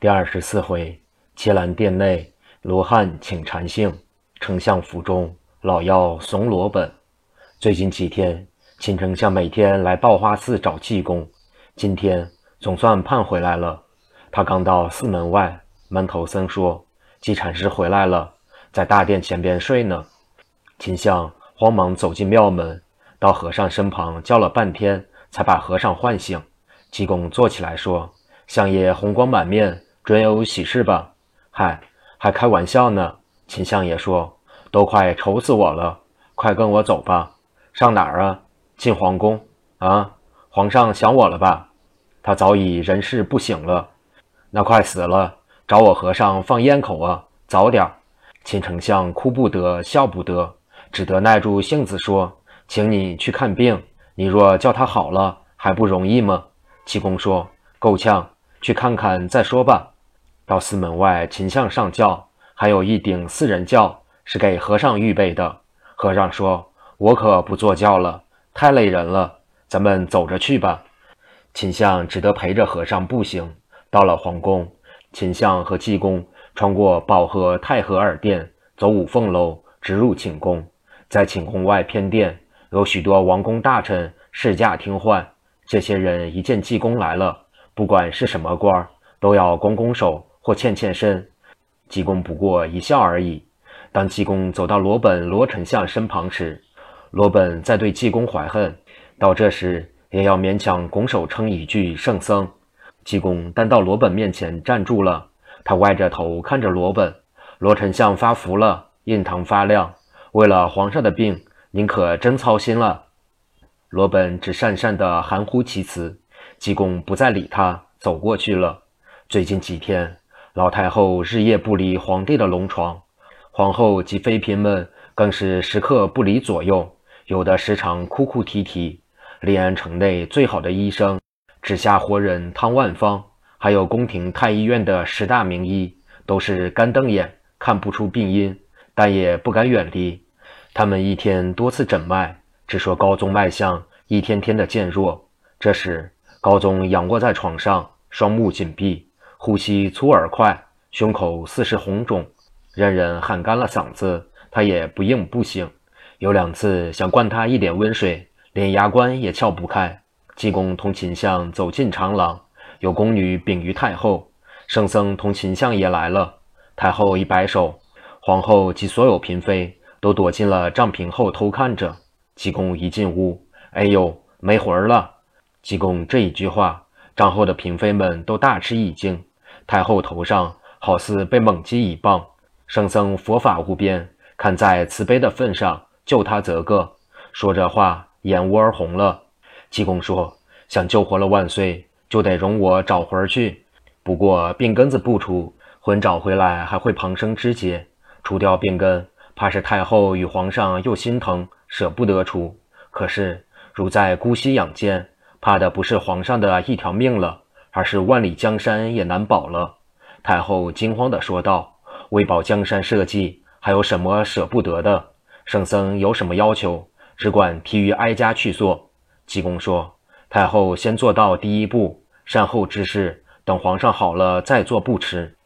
第二十四回，伽蓝殿内，罗汉请禅性；丞相府中，老妖怂罗本。最近几天，秦丞相每天来报花寺找济公，今天总算盼回来了。他刚到寺门外，门头僧说：“济禅师回来了，在大殿前边睡呢。”秦相慌忙走进庙门，到和尚身旁叫了半天，才把和尚唤醒。济公坐起来说：“相爷红光满面。”准有喜事吧？嗨，还开玩笑呢！秦相爷说：“都快愁死我了，快跟我走吧。上哪儿啊？进皇宫啊？皇上想我了吧？他早已人事不省了，那快死了，找我和尚放烟口啊！早点。”秦丞相哭不得，笑不得，只得耐住性子说：“请你去看病，你若叫他好了，还不容易吗？”济公说：“够呛，去看看再说吧。”到寺门外，秦相上轿，还有一顶四人轿，是给和尚预备的。和尚说：“我可不坐轿了，太累人了，咱们走着去吧。”秦相只得陪着和尚步行。到了皇宫，秦相和济公穿过保和太和二殿，走五凤楼，直入寝宫。在寝宫外偏殿，有许多王公大臣侍驾听唤。这些人一见济公来了，不管是什么官儿，都要拱拱手。或欠欠身，济公不过一笑而已。当济公走到罗本、罗丞相身旁时，罗本在对济公怀恨，到这时也要勉强拱手称一句圣僧。济公单到罗本面前站住了，他歪着头看着罗本。罗丞相发福了，印堂发亮。为了皇上的病，您可真操心了。罗本只讪讪地含糊其辞。济公不再理他，走过去了。最近几天。老太后日夜不离皇帝的龙床，皇后及妃嫔们更是时刻不离左右，有的时常哭哭啼啼。临安城内最好的医生，指下活人汤万方，还有宫廷太医院的十大名医，都是干瞪眼，看不出病因，但也不敢远离。他们一天多次诊脉，只说高宗脉象一天天的渐弱。这时，高宗仰卧在床上，双目紧闭。呼吸粗而快，胸口似是红肿，任人喊干了嗓子，他也不应不醒。有两次想灌他一点温水，连牙关也撬不开。济公同秦相走进长廊，有宫女禀于太后，圣僧同秦相也来了。太后一摆手，皇后及所有嫔妃都躲进了帐屏后偷看着。济公一进屋，哎呦，没魂儿了！济公这一句话，帐后的嫔妃们都大吃一惊。太后头上好似被猛击一棒，圣僧佛法无边，看在慈悲的份上，救他则个。说这话，眼窝儿红了。济公说：“想救活了万岁，就得容我找魂儿去。不过病根子不除，魂找回来还会旁生枝节。除掉病根，怕是太后与皇上又心疼，舍不得除。可是如在姑息养奸，怕的不是皇上的一条命了。”而是万里江山也难保了。太后惊慌地说道：“为保江山社稷，还有什么舍不得的？圣僧有什么要求，只管提于哀家去做。”济公说：“太后先做到第一步，善后之事，等皇上好了再做不迟。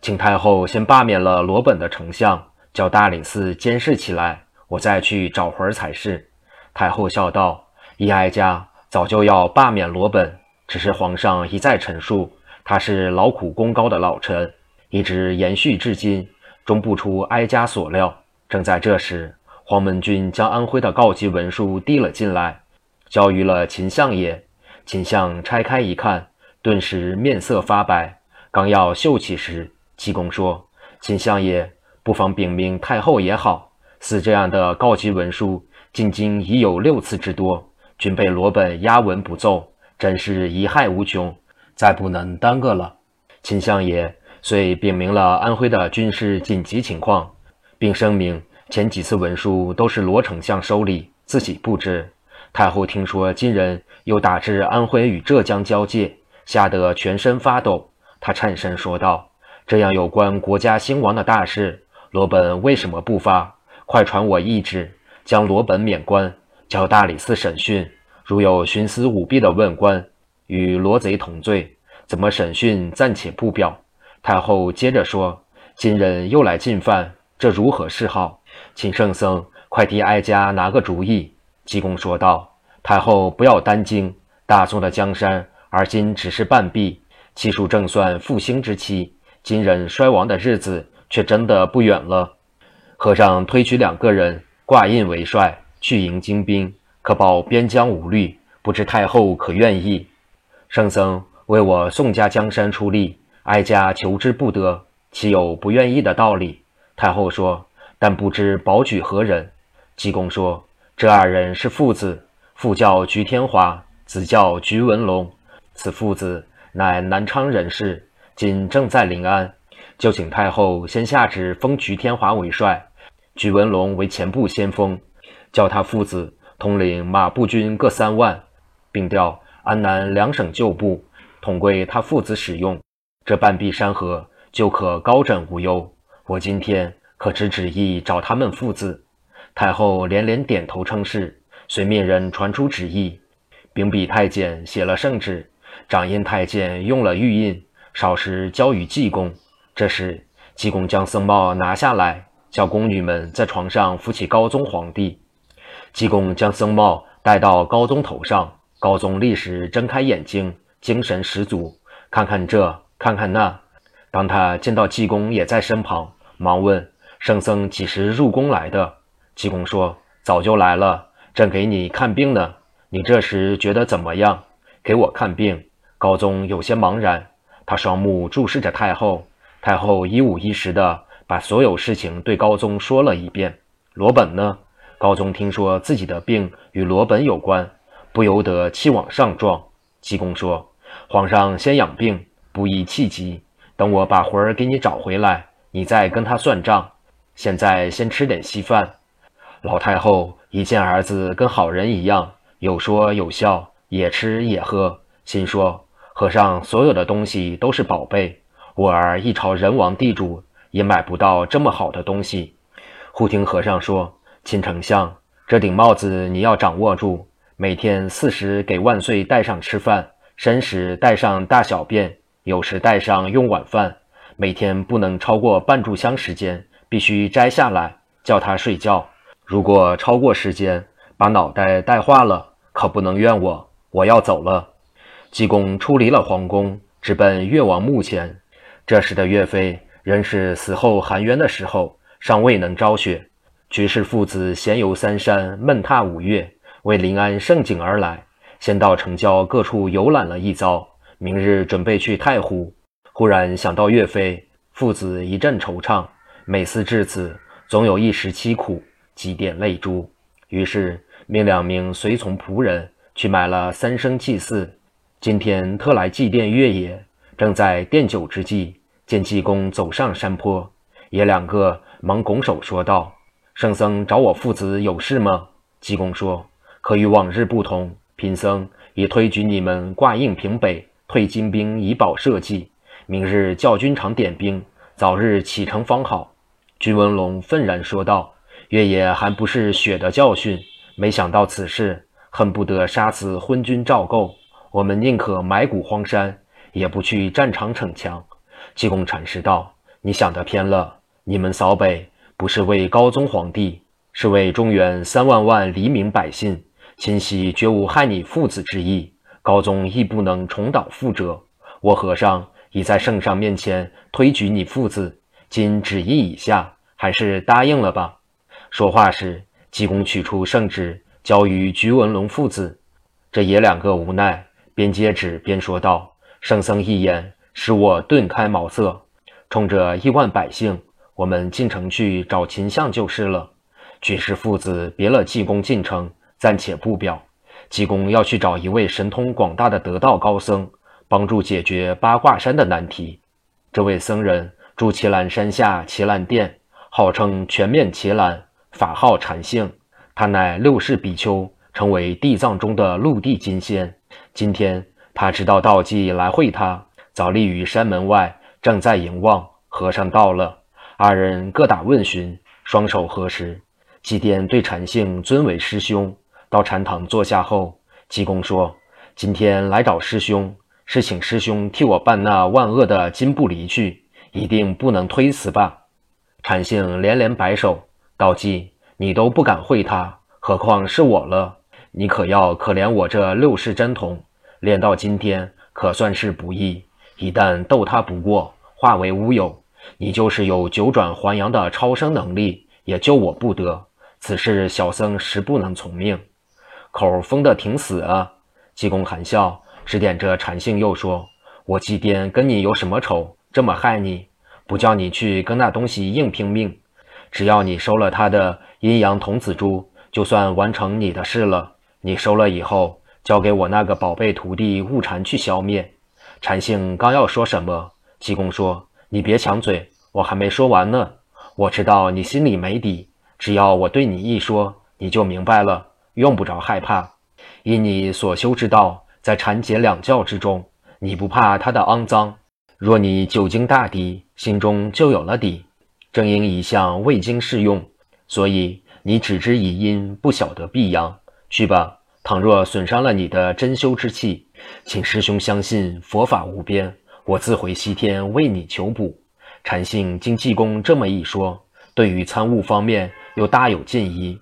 请太后先罢免了罗本的丞相，叫大理寺监视起来，我再去找魂才是。”太后笑道：“依哀家早就要罢免罗本。”只是皇上一再陈述，他是劳苦功高的老臣，一直延续至今，终不出哀家所料。正在这时，黄门军将安徽的告急文书递了进来，交于了秦相爷。秦相拆开一看，顿时面色发白，刚要秀起时，济公说：“秦相爷，不妨禀明太后也好，似这样的告急文书，进京已有六次之多，均被罗本押文不奏。”真是贻害无穷，再不能耽搁了。秦相爷遂禀明了安徽的军事紧急情况，并声明前几次文书都是罗丞相收礼，自己不知。太后听说金人又打至安徽与浙江交界，吓得全身发抖。她颤声说道：“这样有关国家兴亡的大事，罗本为什么不发？快传我懿旨，将罗本免官，交大理寺审讯。”如有徇私舞弊的问官与罗贼同罪，怎么审讯暂且不表。太后接着说：“今人又来进犯，这如何是好？请圣僧快替哀家拿个主意。”济公说道：“太后不要担惊，大宋的江山而今只是半壁，其数正算复兴之期，今人衰亡的日子却真的不远了。和尚推举两个人挂印为帅，去迎金兵，可保边疆无虑。不知太后可愿意？圣僧为我宋家江山出力，哀家求之不得，岂有不愿意的道理？”太后说：“但不知保举何人？”济公说。这二人是父子，父叫菊天华，子叫菊文龙。此父子乃南昌人士，今正在临安，就请太后先下旨封菊天华为帅，菊文龙为前部先锋，叫他父子统领马步军各三万，并调安南两省旧部统归他父子使用。这半壁山河就可高枕无忧。我今天可知旨意找他们父子。太后连连点头称是，随命人传出旨意，并比太监写了圣旨。掌印太监用了玉印，少时交与济公。这时，济公将僧帽拿下来，叫宫女们在床上扶起高宗皇帝。济公将僧帽戴到高宗头上，高宗立时睁开眼睛，精神十足，看看这，看看那。当他见到济公也在身旁，忙问：“圣僧几时入宫来的？”济公说：“早就来了，正给你看病呢。你这时觉得怎么样？给我看病。”高宗有些茫然，他双目注视着太后。太后一五一十地把所有事情对高宗说了一遍。罗本呢？高宗听说自己的病与罗本有关，不由得气往上撞。济公说：“皇上先养病，不宜气急。等我把魂儿给你找回来，你再跟他算账。现在先吃点稀饭。”老太后一见儿子跟好人一样，有说有笑，也吃也喝，心说：和尚所有的东西都是宝贝，我儿一朝人王地主也买不到这么好的东西。忽听和尚说：“秦丞相，这顶帽子你要掌握住，每天四时给万岁戴上吃饭，申时戴上大小便，有时戴上用晚饭，每天不能超过半炷香时间，必须摘下来，叫他睡觉。”如果超过时间，把脑袋带化了，可不能怨我。我要走了。济公出离了皇宫，直奔岳王墓前。这时的岳飞仍是死后含冤的时候，尚未能昭雪。徐氏父子闲游三山，闷踏五岳，为临安盛景而来。先到城郊各处游览了一遭，明日准备去太湖。忽然想到岳飞，父子一阵惆怅。每思至此，总有一时凄苦。几点泪珠，于是命两名随从仆人去买了三生祭祀。今天特来祭奠岳爷。正在奠酒之际，见济公走上山坡，爷两个忙拱手说道：“圣僧找我父子有事吗？”济公说：“可与往日不同，贫僧已推举你们挂印平北，退金兵以保社稷。明日教军场点兵，早日启程方好。”君文龙愤然说道。岳野还不是血的教训，没想到此事，恨不得杀死昏君赵构。我们宁可埋骨荒山，也不去战场逞强。济公禅师道：“你想得偏了。你们扫北不是为高宗皇帝，是为中原三万万黎民百姓。秦喜绝无害你父子之意，高宗亦不能重蹈覆辙。我和尚已在圣上面前推举你父子，今旨意已下，还是答应了吧。”说话时，济公取出圣旨，交于菊文龙父子。这爷两个无奈，边接旨边说道：“圣僧一言，使我顿开茅塞。冲着亿万百姓，我们进城去找秦相就是了。”居士父子别了济公进城，暂且不表。济公要去找一位神通广大的得道高僧，帮助解决八卦山的难题。这位僧人住祁兰山下祁兰殿，号称全面祁兰。法号禅性，他乃六世比丘，成为地藏中的陆地金仙。今天他知道道济来会他，早立于山门外，正在迎望。和尚到了，二人各打问询，双手合十，祭奠对禅性尊为师兄。到禅堂坐下后，济公说：“今天来找师兄，是请师兄替我办那万恶的金不离去，一定不能推辞吧？禅性连连摆手，道：“济，你都不敢会他，何况是我了？你可要可怜我这六世真童，练到今天可算是不易。一旦斗他不过，化为乌有，你就是有九转还阳的超生能力，也救我不得。此事小僧实不能从命。”口封得挺死啊！济公含笑，指点着禅性，又说：“我济癫跟你有什么仇？这么害你？”不叫你去跟那东西硬拼命，只要你收了他的阴阳童子珠，就算完成你的事了。你收了以后，交给我那个宝贝徒弟悟禅去消灭。禅性刚要说什么，济公说：“你别抢嘴，我还没说完呢。我知道你心里没底，只要我对你一说，你就明白了，用不着害怕。以你所修之道，在禅解两教之中，你不怕它的肮脏。”若你久经大敌，心中就有了底。正因一向未经试用，所以你只知以阴，不晓得避阳。去吧，倘若损伤了你的真修之气，请师兄相信佛法无边，我自回西天为你求补。禅性经济公这么一说，对于参悟方面又大有进疑。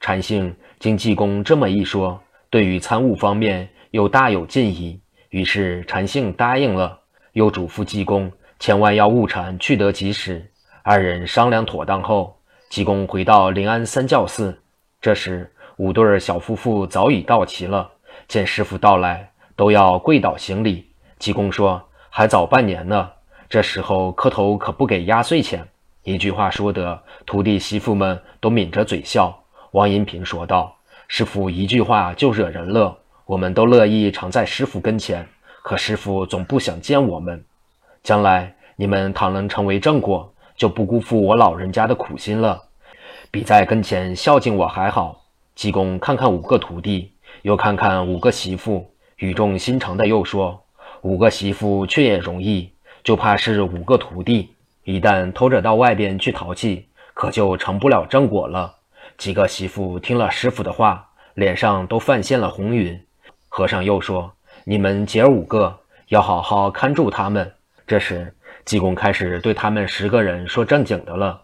禅性经济公这么一说，对于参悟方面又大有进疑。于是禅性答应了。又嘱咐济公，千万要悟禅去得及时。二人商量妥当后，济公回到临安三教寺。这时，五对小夫妇早已到齐了，见师傅到来，都要跪倒行礼。济公说：“还早半年呢，这时候磕头可不给压岁钱。”一句话说得，徒弟媳妇们都抿着嘴笑。王银平说道：“师傅一句话就惹人乐，我们都乐意常在师傅跟前。”可师傅总不想见我们，将来你们倘能成为正果，就不辜负我老人家的苦心了，比在跟前孝敬我还好。济公看看五个徒弟，又看看五个媳妇，语重心长的又说：“五个媳妇却也容易，就怕是五个徒弟，一旦偷着到外边去淘气，可就成不了正果了。”几个媳妇听了师傅的话，脸上都泛现了红云。和尚又说。你们姐儿五个要好好看住他们。这时，济公开始对他们十个人说正经的了。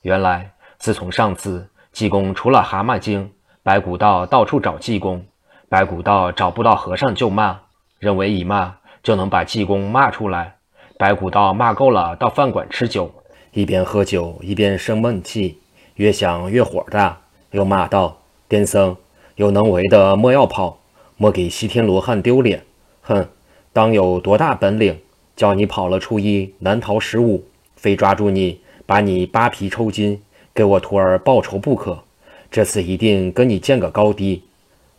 原来，自从上次济公除了蛤蟆精，白骨道到处找济公，白骨道找不到和尚就骂，认为已骂就能把济公骂出来。白骨道骂够了，到饭馆吃酒，一边喝酒一边生闷气，越想越火大，又骂道：“癫僧，有能为的莫要跑。”莫给西天罗汉丢脸！哼，当有多大本领，叫你跑了初一难逃十五，非抓住你，把你扒皮抽筋，给我徒儿报仇不可！这次一定跟你见个高低！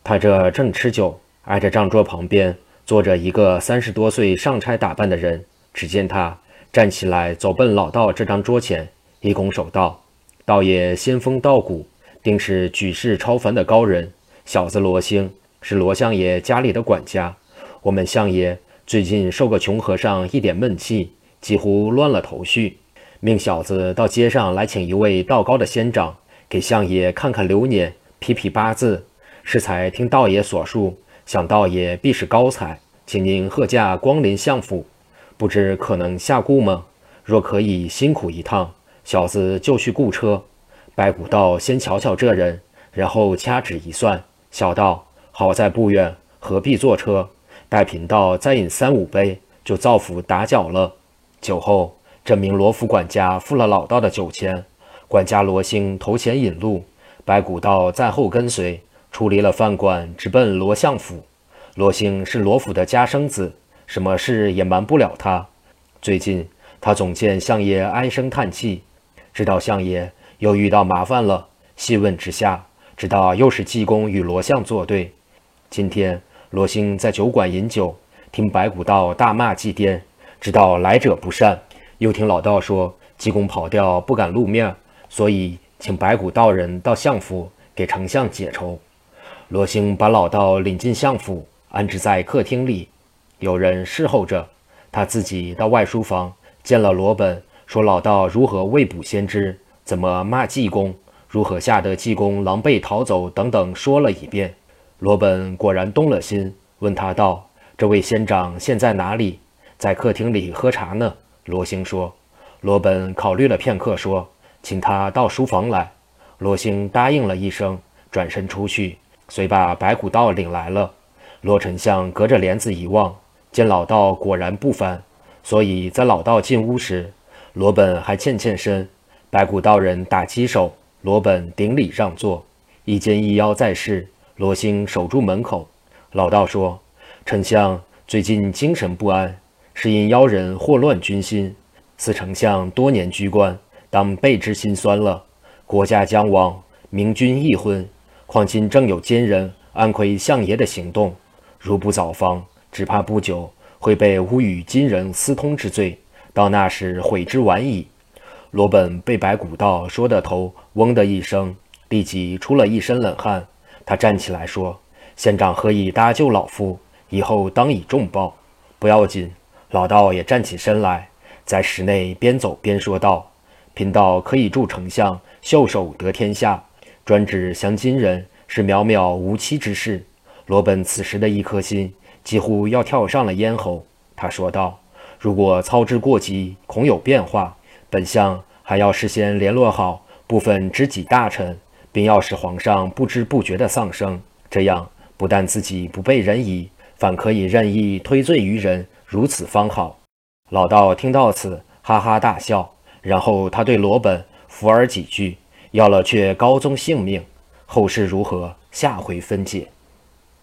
他这正吃酒，挨着账桌旁边坐着一个三十多岁上差打扮的人。只见他站起来，走奔老道这张桌前，一拱手道：“道爷仙风道骨，定是举世超凡的高人。小子罗星。”是罗相爷家里的管家，我们相爷最近受个穷和尚一点闷气，几乎乱了头绪，命小子到街上来请一位道高的仙长，给相爷看看流年，批批八字。适才听道爷所述，想道也必是高才，请您贺驾光临相府，不知可能下顾吗？若可以辛苦一趟，小子就去雇车。白骨道先瞧瞧这人，然后掐指一算，笑道。好在不远，何必坐车？待贫道再饮三五杯，就造府打搅了。酒后，这名罗府管家付了老道的酒钱，管家罗星投钱引路，白骨道在后跟随，出离了饭馆，直奔罗相府。罗星是罗府的家生子，什么事也瞒不了他。最近，他总见相爷唉声叹气，知道相爷又遇到麻烦了。细问之下，知道又是济公与罗相作对。今天罗星在酒馆饮酒，听白骨道大骂祭奠，知道来者不善，又听老道说济公跑掉不敢露面，所以请白骨道人到相府给丞相解愁。罗星把老道领进相府，安置在客厅里，有人侍候着。他自己到外书房见了罗本，说老道如何未卜先知，怎么骂济公，如何吓得济公狼狈逃走等等，说了一遍。罗本果然动了心，问他道：“这位仙长现在哪里？在客厅里喝茶呢。”罗星说：“罗本考虑了片刻，说：“请他到书房来。”罗星答应了一声，转身出去，遂把白骨道领来了。罗丞相隔着帘子一望，见老道果然不凡，所以在老道进屋时，罗本还欠欠身。白骨道人打鸡手，罗本顶礼让座。一见一妖在世，罗兴守住门口。老道说：“丞相最近精神不安，是因妖人祸乱军心。此丞相多年居官，当备之心酸了。国家将亡，明君易昏，况今正有奸人暗窥相爷的行动。”如不早防，只怕不久会被诬与金人私通之罪，到那时悔之晚矣。罗本被白骨道说的头嗡的一声，立即出了一身冷汗。他站起来说：“县长何以搭救老夫？以后当以重报。”不要紧。老道也站起身来，在室内边走边说道：“贫道可以助丞相袖手得天下，专指降金人是渺渺无期之事。”罗本此时的一颗心几乎要跳上了咽喉。他说道：“如果操之过急，恐有变化。本相还要事先联络好部分知己大臣，并要使皇上不知不觉地丧生。这样不但自己不被人疑，反可以任意推罪于人。如此方好。”老道听到此，哈哈大笑。然后他对罗本抚耳几句，要了却高宗性命。后事如何，下回分解。